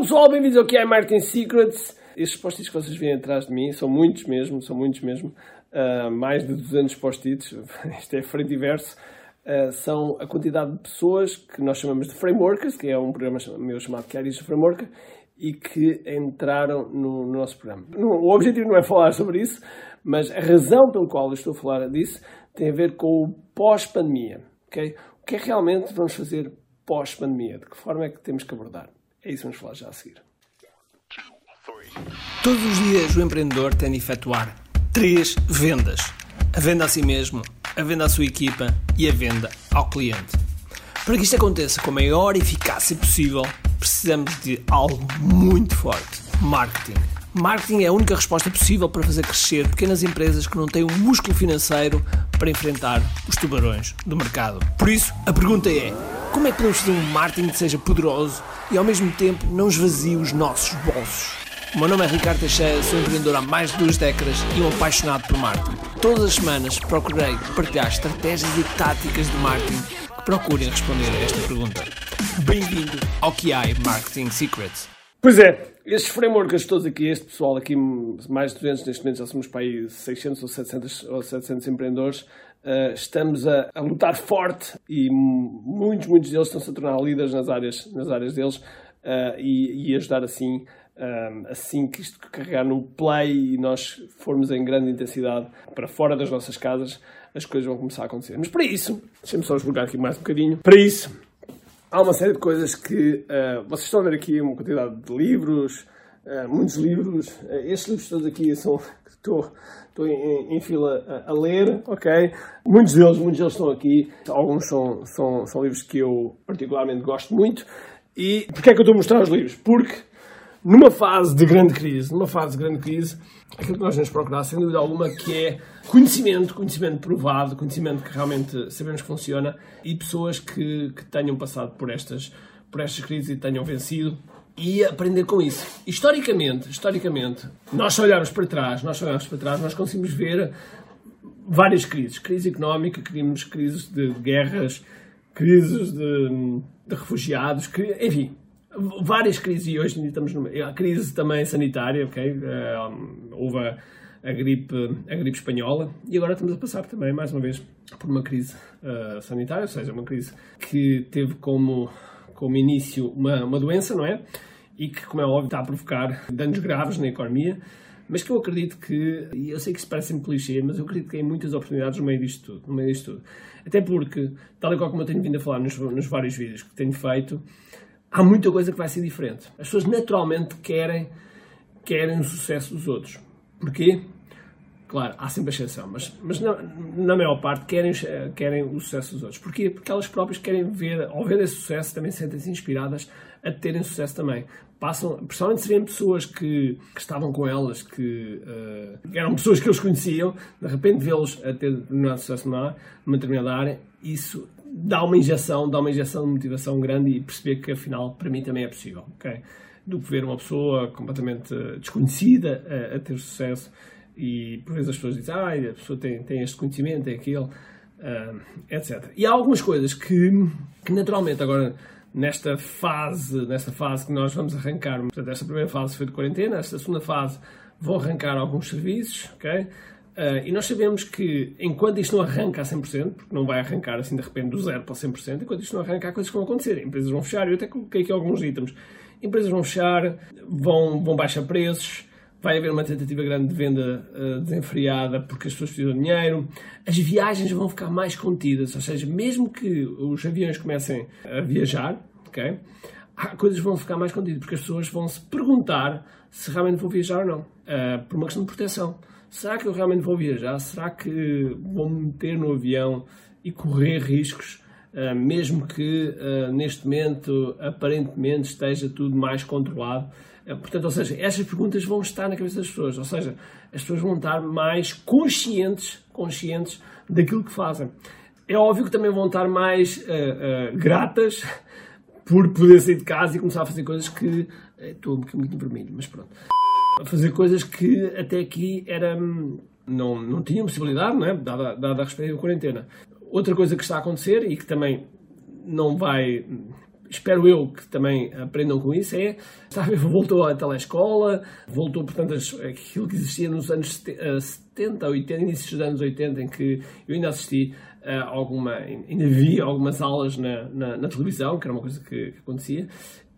Pessoal, bem-vindos ao que é Martin Secrets. Estes post-its que vocês veem atrás de mim são muitos mesmo, são muitos mesmo. Uh, mais de 200 post-its, isto é frente e verso. Uh, são a quantidade de pessoas que nós chamamos de frameworkers, que é um programa meu chamado Carries Framework, e que entraram no, no nosso programa. O objetivo não é falar sobre isso, mas a razão pela qual eu estou a falar disso tem a ver com o pós-pandemia. Okay? O que é realmente vamos fazer pós-pandemia? De que forma é que temos que abordar? É isso que vamos falar já a seguir. Todos os dias o empreendedor tem de efetuar três vendas: a venda a si mesmo, a venda à sua equipa e a venda ao cliente. Para que isto aconteça com a maior eficácia possível, precisamos de algo muito forte: marketing. Marketing é a única resposta possível para fazer crescer pequenas empresas que não têm um músculo financeiro para enfrentar os tubarões do mercado. Por isso, a pergunta é: como é que podemos fazer um marketing que seja poderoso e ao mesmo tempo não esvazie os nossos bolsos? O meu nome é Ricardo Teixeira, sou empreendedor há mais de duas décadas e um apaixonado por marketing. Todas as semanas procurei partilhar estratégias e táticas de marketing que procurem responder a esta pergunta. Bem-vindo ao QI Marketing Secrets. Pois é, estes frameworks todos aqui, este pessoal aqui, mais de 200 neste momento, já somos para aí 600 ou 700, ou 700 empreendedores, uh, estamos a, a, lutar forte e muitos, muitos deles estão-se a tornar líderes nas áreas, nas áreas deles uh, e, e ajudar assim um, assim que isto carregar no play e nós formos em grande intensidade para fora das nossas casas, as coisas vão começar a acontecer. Mas para isso, deixem-me só explicar aqui mais um bocadinho. Para isso, há uma série de coisas que uh, vocês estão a ver aqui uma quantidade de livros, muitos livros. Estes livros todos aqui são estou, estou em, em fila a, a, ler, ok? Muitos deles, muitos deles estão aqui. Alguns são, são, são livros que eu particularmente gosto muito. E porquê é que eu estou a mostrar os livros? Porque numa fase de grande crise, numa fase de grande crise, aquilo que nós vamos procurar, sem dúvida alguma, que é conhecimento, conhecimento provado, conhecimento que realmente sabemos que funciona e pessoas que, que tenham passado por estas, por estas crises e tenham vencido e aprender com isso. Historicamente, historicamente, nós se olharmos para trás, nós olharmos para trás, nós conseguimos ver várias crises. Crise económica, crises de guerras, crises de, de refugiados, enfim, várias crises e hoje estamos numa a crise também sanitária, ok? Uh, houve a, a, gripe, a gripe espanhola e agora estamos a passar também, mais uma vez, por uma crise uh, sanitária, ou seja, uma crise que teve como, como início uma, uma doença, não é? E que, como é óbvio, está a provocar danos graves na economia, mas que eu acredito que, e eu sei que isso parece sempre clichê, mas eu acredito que tem muitas oportunidades no meio disto tudo. No meio disto tudo. Até porque, tal e qual como eu tenho vindo a falar nos, nos vários vídeos que tenho feito, há muita coisa que vai ser diferente. As pessoas naturalmente querem, querem o sucesso dos outros. Porquê? Claro, há sempre a exceção, mas, mas na, na, maior parte querem, querem o sucesso dos outros. Porquê? Porque elas próprias querem ver, ao ver esse sucesso, também sentem-se inspiradas a terem sucesso também. Passam, pessoalmente seriam pessoas que, que estavam com elas, que uh, eram pessoas que eles conheciam, de repente vê-los a ter determinado sucesso numa, numa determinada área, isso dá uma injeção, dá uma injeção de motivação grande e perceber que afinal para mim também é possível, ok? Do que ver uma pessoa completamente desconhecida a, a ter sucesso e por vezes as pessoas dizem, ah, a pessoa tem, tem este conhecimento, tem aquele, uh, etc. E há algumas coisas que, que naturalmente agora nesta fase, nesta fase que nós vamos arrancar, portanto, esta primeira fase foi de quarentena, esta segunda fase vão arrancar alguns serviços, ok? Uh, e nós sabemos que enquanto isto não arranca a 100%, porque não vai arrancar assim de repente do zero para 100%, enquanto isto não arranca, há coisas que vão acontecer. Empresas vão fechar, eu até coloquei aqui alguns itens. Empresas vão fechar, vão, vão baixar preços, vai haver uma tentativa grande de venda uh, desenfreada porque as pessoas precisam de dinheiro, as viagens vão ficar mais contidas, ou seja, mesmo que os aviões comecem a viajar, ok? Coisas vão ficar mais contidas porque as pessoas vão se perguntar se realmente vão viajar ou não, uh, por uma questão de proteção será que eu realmente vou viajar? Será que vou me meter no avião e correr riscos, uh, mesmo que uh, neste momento aparentemente esteja tudo mais controlado? Uh, portanto, ou seja, estas perguntas vão estar na cabeça das pessoas, ou seja, as pessoas vão estar mais conscientes, conscientes daquilo que fazem. É óbvio que também vão estar mais gratas por poder sair de casa e começar a fazer coisas que estou um bocadinho vermelho, mas pronto a fazer coisas que até aqui era, não, não tinham possibilidade, não é? dada, dada a respectiva quarentena. Outra coisa que está a acontecer e que também não vai. Espero eu que também aprendam com isso, é sabe, voltou à telescola, voltou, portanto, aquilo que existia nos anos 70, 80, inícios dos anos 80, em que eu ainda assisti a alguma, ainda vi algumas aulas na, na, na televisão, que era uma coisa que, que acontecia,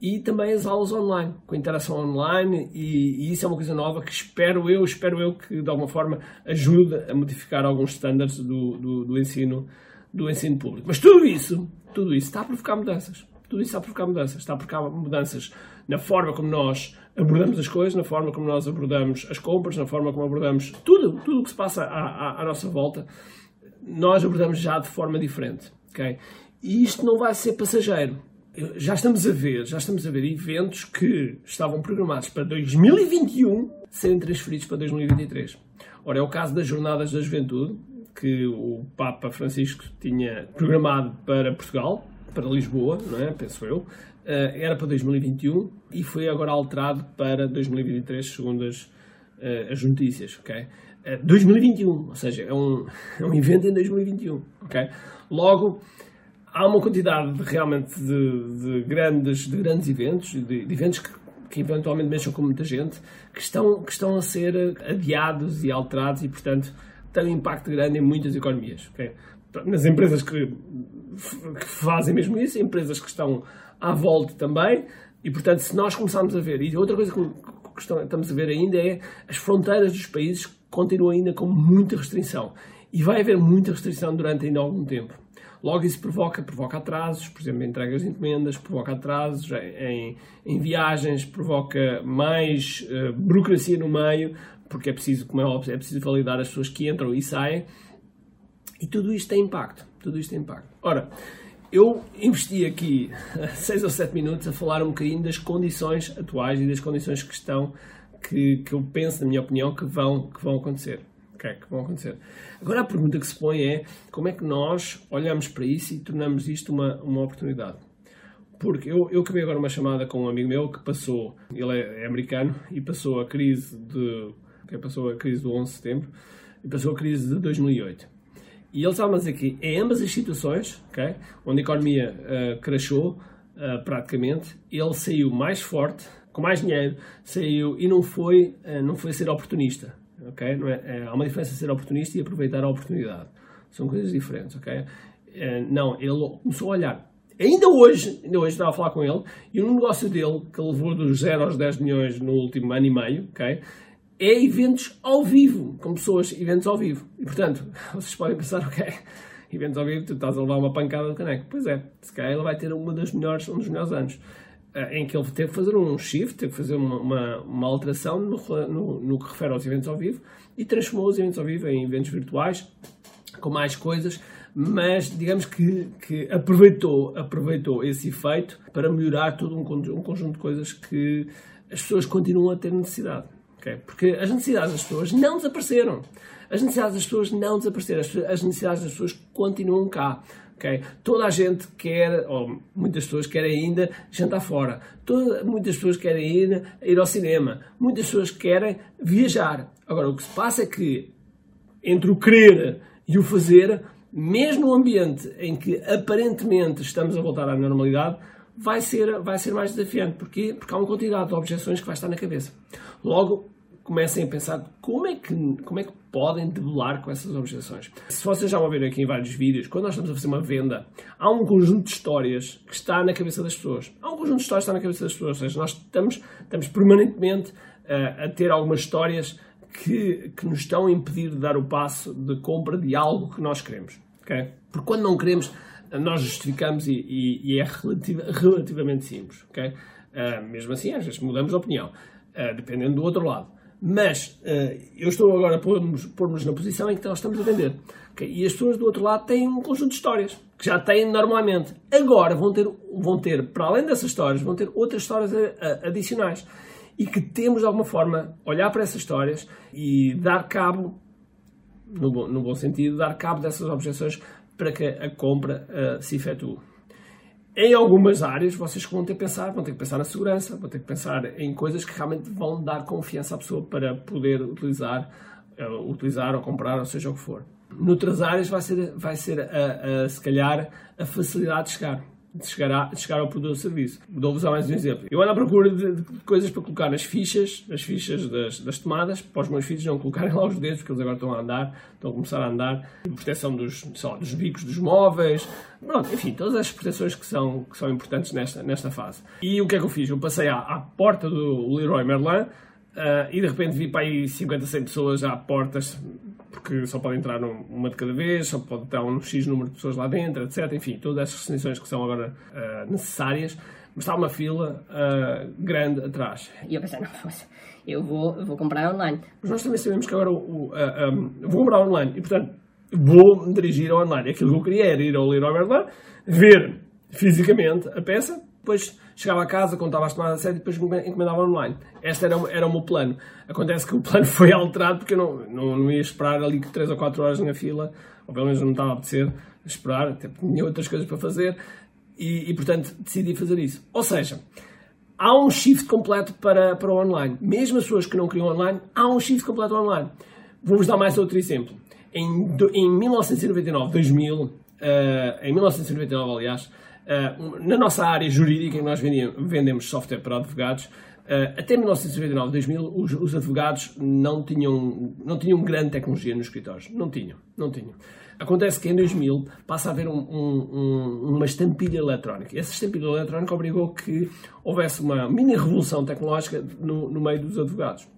e também as aulas online, com interação online, e, e, isso é uma coisa nova que espero eu, espero eu que de alguma forma ajude a modificar alguns estándares do, do, do, ensino, do ensino público. Mas tudo isso, tudo isso está a provocar mudanças. Tudo isso está a provocar mudanças. Está a provocar mudanças na forma como nós abordamos as coisas, na forma como nós abordamos as compras, na forma como abordamos tudo, tudo o que se passa à, à, à nossa volta, nós abordamos já de forma diferente. Okay? E isto não vai ser passageiro já estamos a ver, já estamos a ver eventos que estavam programados para 2021 serem transferidos para 2023. Ora, é o caso das Jornadas da Juventude, que o Papa Francisco tinha programado para Portugal, para Lisboa, não é? penso eu, eh, era para 2021 e foi agora alterado para 2023, segundo as, eh, as notícias. Okay? 2021, eh, ou seja, é um, é um evento em 2021. Okay? Logo, há uma quantidade de, realmente de, de, grandes, de grandes eventos, de, de eventos que, que, eventualmente mexam com muita gente, que estão, que estão a ser adiados e alterados e, portanto, têm um impacto grande em muitas economias. Okay? Nas empresas que, que fazem mesmo isso, empresas que estão à volta também, e, portanto, se nós começarmos a ver, e outra coisa que, que estamos a ver ainda é as fronteiras dos países continuam ainda com muita restrição. E vai haver muita restrição durante ainda algum tempo. Logo, isso provoca, provoca atrasos, por exemplo, em entregas de encomendas, provoca atrasos em, em viagens, provoca mais uh, burocracia no meio, porque é preciso, como é óbvio, é preciso validar as pessoas que entram e saem. E tudo isto tem impacto. Tudo isto tem impacto. Ora, eu investi aqui 6 ou 7 minutos a falar um bocadinho das condições atuais e das condições que estão, que, que eu penso, na minha opinião, que vão, que vão acontecer que vão acontecer. Agora a pergunta que se põe é como é que nós olhamos para isso e tornamos isto uma, uma oportunidade. Porque eu, eu acabei agora uma chamada com um amigo meu que passou, ele é, é americano, e passou a crise de. que passou a crise do 11 de setembro e passou a crise de 2008. E ele estava a dizer que em ambas as situações, okay, onde a economia uh, crashou uh, praticamente, ele saiu mais forte, com mais dinheiro, saiu e não foi, uh, não foi ser oportunista ok? É, é, há uma diferença ser oportunista e aproveitar a oportunidade. São coisas diferentes, ok? É, não, ele começou a olhar. Ainda hoje, ainda hoje estava a falar com ele, e um negócio dele, que levou dos 0 aos 10 milhões no último ano e meio, ok? É eventos ao vivo, com pessoas, eventos ao vivo. E portanto, vocês podem pensar, ok, eventos ao vivo, tu estás a levar uma pancada do caneco. Pois é, se calhar ele vai ter uma das melhores, um dos melhores anos. Eh, em que ele teve que fazer um shift, teve que fazer uma, uma, uma alteração no, no, no, que refere aos eventos ao vivo e transformou os eventos ao vivo em eventos virtuais, com mais coisas, mas digamos que, que aproveitou, aproveitou esse efeito para melhorar todo um, um conjunto de coisas que as pessoas continuam a ter necessidade. Okay? Porque as necessidades das pessoas não desapareceram. As necessidades das pessoas não desapareceram. As necessidades das pessoas continuam cá. Okay? Toda a gente quer, ou muitas pessoas querem ainda jantar fora. Toda, muitas pessoas querem ir, ir ao cinema. Muitas pessoas querem viajar. Agora, o que se passa é que entre o querer e o fazer, mesmo no ambiente em que aparentemente estamos a voltar à normalidade, vai ser, vai ser mais desafiante. Porquê? Porque há uma quantidade de objeções que vai estar na cabeça. Logo, comecem a pensar como é que, como é que podem debelar com essas objeções. Se vocês já ver aqui em vários vídeos, quando nós estamos a fazer uma venda, há um conjunto de histórias que está na cabeça das pessoas. Há um conjunto de histórias que está na cabeça das pessoas. Ou seja, nós estamos, estamos permanentemente uh, a ter algumas histórias que, que nos estão a impedir de dar o passo de compra de algo que nós queremos. Okay? Porque quando não queremos, nós justificamos e, e, e é relativ, relativamente simples. Okay? Uh, mesmo assim, às vezes mudamos de opinião, uh, dependendo do outro lado. Mas uh, eu estou agora a pôr-nos pôr na posição em que nós estamos a vender. Okay? E as pessoas do outro lado têm um conjunto de histórias que já têm normalmente. Agora vão ter, vão ter para além dessas histórias, vão ter outras histórias adicionais. E que temos de alguma forma olhar para essas histórias e dar cabo, no bom, no bom sentido, dar cabo dessas objeções para que a compra uh, se efetue em algumas áreas vocês vão ter que pensar, vão ter que pensar na segurança, vão ter que pensar em coisas que realmente vão dar confiança à pessoa para poder utilizar, uh, utilizar ou comprar, ou seja o que for. Noutras áreas vai ser, vai ser a, a, se calhar a facilidade de chegar. De chegar, a, de chegar ao produto ou serviço. Dou-vos mais um exemplo. Eu ando à procura de, de, coisas para colocar nas fichas, nas fichas das, das, tomadas, para os meus filhos não colocarem lá os dedos, porque eles agora estão a andar, estão a começar a andar. Proteção dos, lá, dos bicos dos móveis. Pronto, enfim, todas as proteções que são, que são importantes nesta, nesta fase. E o que é que eu fiz? Eu passei à, à porta do Leroy Merlin Uh, e de repente vi para aí 50, 100 pessoas à portas, porque só pode entrar uma de cada vez, só pode estar um X número de pessoas lá dentro, etc. Enfim, todas essas restrições que são agora uh, necessárias. Mas está uma fila uh, grande atrás. E eu pensei, não fosse, eu vou, vou comprar online. Mas nós também sabemos que agora o, um, vou comprar online e, portanto, vou me dirigir ao online. Aquilo que eu queria era ir ao Leroy Merlin, ver fisicamente a peça, depois chegava a casa, contava as tomadas de sede e depois encomendava online. Este era, era o meu plano. Acontece que o plano foi alterado porque eu não, não, não ia esperar ali 3 ou 4 horas na fila, ou pelo menos não estava a apetecer esperar, até porque tinha outras coisas para fazer e, e, portanto decidi fazer isso. Ou seja, há um shift completo para, para o online. Mesmo as pessoas que não queriam online, há um shift completo online. Vou-vos dar mais outro exemplo. Em, em 1999, 2000, uh, em 1999, aliás, na nossa área jurídica, em que nós vendemos software para advogados, uh, até 1999, 2000, os, os, advogados não tinham, não tinham grande tecnologia nos escritórios. Não tinham, não tinham. Acontece que em 2000 passa a haver um, um, uma estampilha eletrónica. Essa estampilha eletrónica obrigou que houvesse uma mini revolução tecnológica no, no meio dos advogados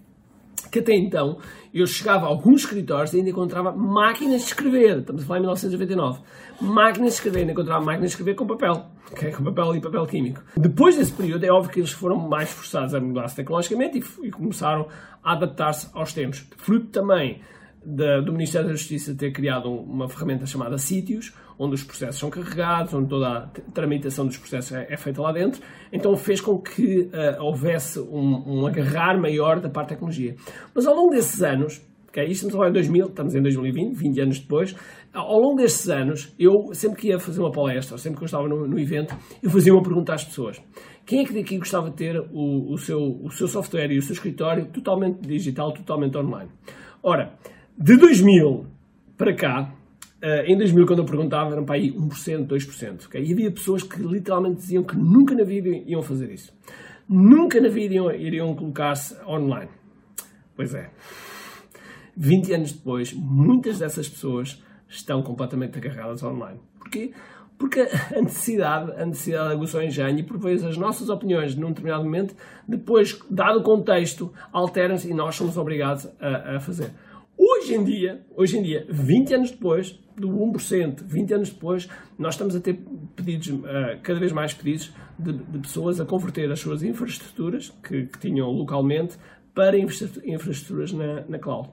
que até então eu chegava a alguns escritórios e ainda encontrava máquinas de escrever. Estamos a falar em 1999. Máquinas de escrever, ainda encontrava máquinas de escrever com papel, okay? com papel e papel químico. Depois desse período, é óbvio que eles foram mais forçados a mudar-se tecnologicamente e, e começaram a adaptar-se aos tempos. Fruto também do Ministério da Justiça ter criado uma ferramenta chamada Sítios, onde os processos são carregados, onde toda a tramitação dos processos é, é feita lá dentro, então fez com que uh, houvesse um, um, agarrar maior da parte da tecnologia. Mas ao longo desses anos, okay, isto estamos em 2000, estamos em 2020, 20 anos depois, ao longo desses anos, eu sempre que ia fazer uma palestra, sempre que eu estava no, no evento, eu fazia uma pergunta às pessoas. Quem é que daqui gostava de ter o, o, seu, o seu software e o seu escritório totalmente digital, totalmente online? Ora, de 2000 para cá, uh, em 2000, quando eu perguntava, eram para aí 1%, 2%. Okay? E havia pessoas que literalmente diziam que nunca na vida iam fazer isso. Nunca na vida iriam, iriam colocar-se online. Pois é. 20 anos depois, muitas dessas pessoas estão completamente agarradas online. Porquê? Porque a necessidade, a necessidade aguçou o engenho e por vezes as nossas opiniões num determinado momento, depois, dado o contexto, alteram-se e nós somos obrigados a, a fazer. Hoje em dia, hoje em dia, 20 anos depois do 1%, 20 anos depois, nós estamos a ter pedidos, uh, cada vez mais pedidos de, de, pessoas a converter as suas infraestruturas que, que tinham localmente para infraestruturas na, na, cloud.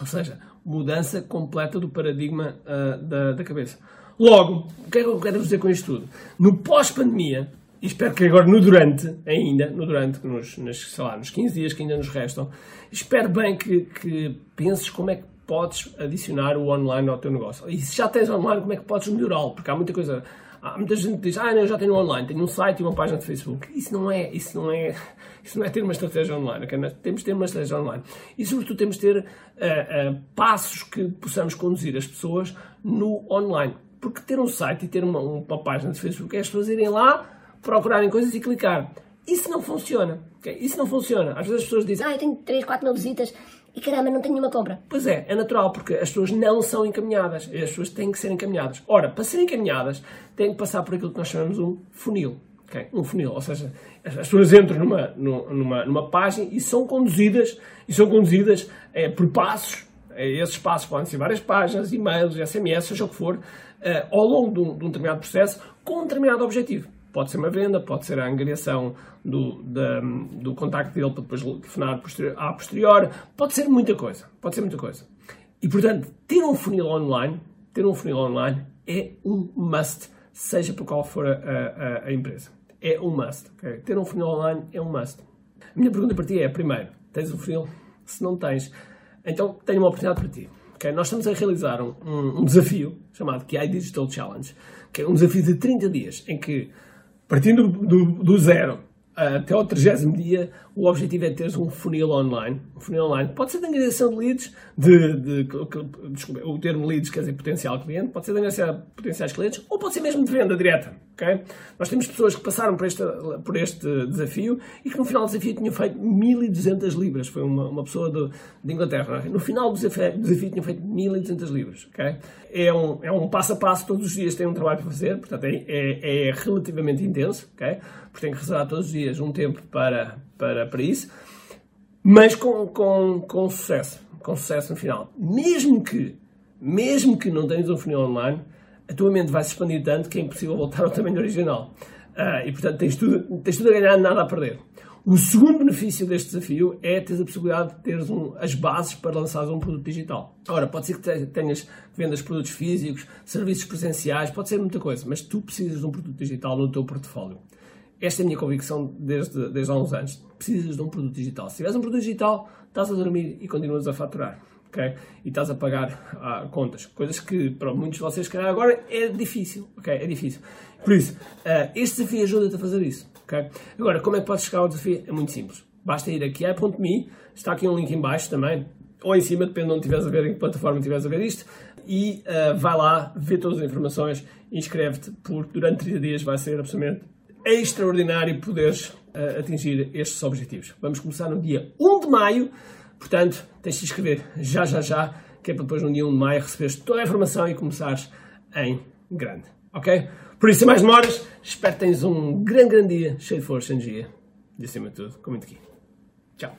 Ou seja, mudança completa do paradigma uh, da, da cabeça. Logo, o que é que eu quero dizer com isto tudo? No pós-pandemia, e espero que agora no durante, ainda, no durante, nos, nos, sei lá, nos 15 dias que ainda nos restam, espero bem que, que penses como é que podes adicionar o online ao teu negócio. E se já tens online, como é que podes melhorá-lo? Porque há muita coisa. Há muita gente que diz, ah, não, eu já tenho online, tenho um site e uma página de Facebook. Isso não é, isso não é, isso não é ter uma estratégia online, temos de ter uma estratégia online. E sobretudo temos de ter uh, uh, passos que possamos conduzir as pessoas no online. Porque ter um site e ter uma, uma página de Facebook é as pessoas irem lá, procurarem coisas e clicar. Isso não funciona. Okay? Isso não funciona. Às vezes as pessoas dizem, ah, eu tenho 3, 4 mil visitas e caramba, não tenho nenhuma compra. Pois é, é natural, porque as pessoas não são encaminhadas. As pessoas têm que ser encaminhadas. Ora, para serem encaminhadas, têm que passar por aquilo que nós chamamos um funil. Okay? Um funil, ou seja, as pessoas entram numa, numa, numa página e são conduzidas, e são conduzidas é, por passos. É, esses passos podem ser várias páginas, e-mails, SMS, seja o que for, é, ao longo de um determinado processo, com um determinado objetivo. Pode ser uma venda, pode ser a angariação do, da, do contacto dele para depois telefonar posterior, à posterior, pode ser muita coisa, pode ser muita coisa. E portanto, ter um funil online, ter um funil online é um must, seja por qual for a, a, a empresa. É um must. Okay? Ter um funil online é um must. A minha pergunta para ti é, primeiro, tens um funil? Se não tens, então tenho uma oportunidade para ti. Okay? Nós estamos a realizar um, um, um desafio chamado QI Digital Challenge, que é um desafio de 30 dias, em que partindo do, do, zero, até ao 30 dia, o objetivo é teres um funil online. Um funil online pode ser de angariação de leads, de, de, de, desculpa, o termo leads quer dizer potencial cliente, pode ser de angariação de potenciais clientes, ou pode ser mesmo de venda direta. Okay? Nós temos pessoas que passaram por este, por este desafio e que no final do desafio tinham feito 1200 libras. Foi uma, uma pessoa do, de Inglaterra. É? No final do desafio, desafio tinham feito 1200 libras. Okay? É, um, é um passo a passo, todos os dias tem um trabalho para fazer, portanto é, é, é relativamente intenso, okay? porque tem que reservar todos os dias um tempo para, para, para isso, mas com, com, com sucesso. Com sucesso no final. Mesmo que, mesmo que não tenhas um funil online, a tua mente vai se expandir tanto que é impossível voltar ao tamanho original. Uh, e portanto tens tudo, tens tudo a ganhar, nada a perder. O segundo benefício deste desafio é teres a possibilidade de teres um, as bases para lançares um produto digital. Ora, pode ser que tenhas vendas produtos físicos, serviços presenciais, pode ser muita coisa, mas tu precisas de um produto digital no teu portfólio. Esta é a minha convicção desde, desde há uns anos. Precisas de um produto digital. Se tiveres um produto digital, estás a dormir e continuas a faturar okay? E estás a pagar ah, contas. Coisas que para muitos de vocês, calhar, agora é difícil, ok? É difícil. Por isso, uh, este desafio ajuda-te a fazer isso, ok? Agora, como é que podes chegar ao desafio? É muito simples. Basta ir aqui a i.me, está aqui um link em baixo também, ou em cima, depende de onde estiveres a ver, em que plataforma estiveres a ver isto, e uh, vai lá, vê todas as informações, inscreve-te, porque durante 30 dias vai ser absolutamente extraordinário poderes uh, atingir estes objetivos. Vamos começar no dia 1 de maio, Portanto, tens de inscrever já, já, já, que é para depois no dia 1 de maio receberes toda a informação e começares em grande. Ok? Por isso, sem mais demoras, espero que tenhas um grande, grande dia, cheio de força, energia e acima de tudo, com muito aqui. Tchau.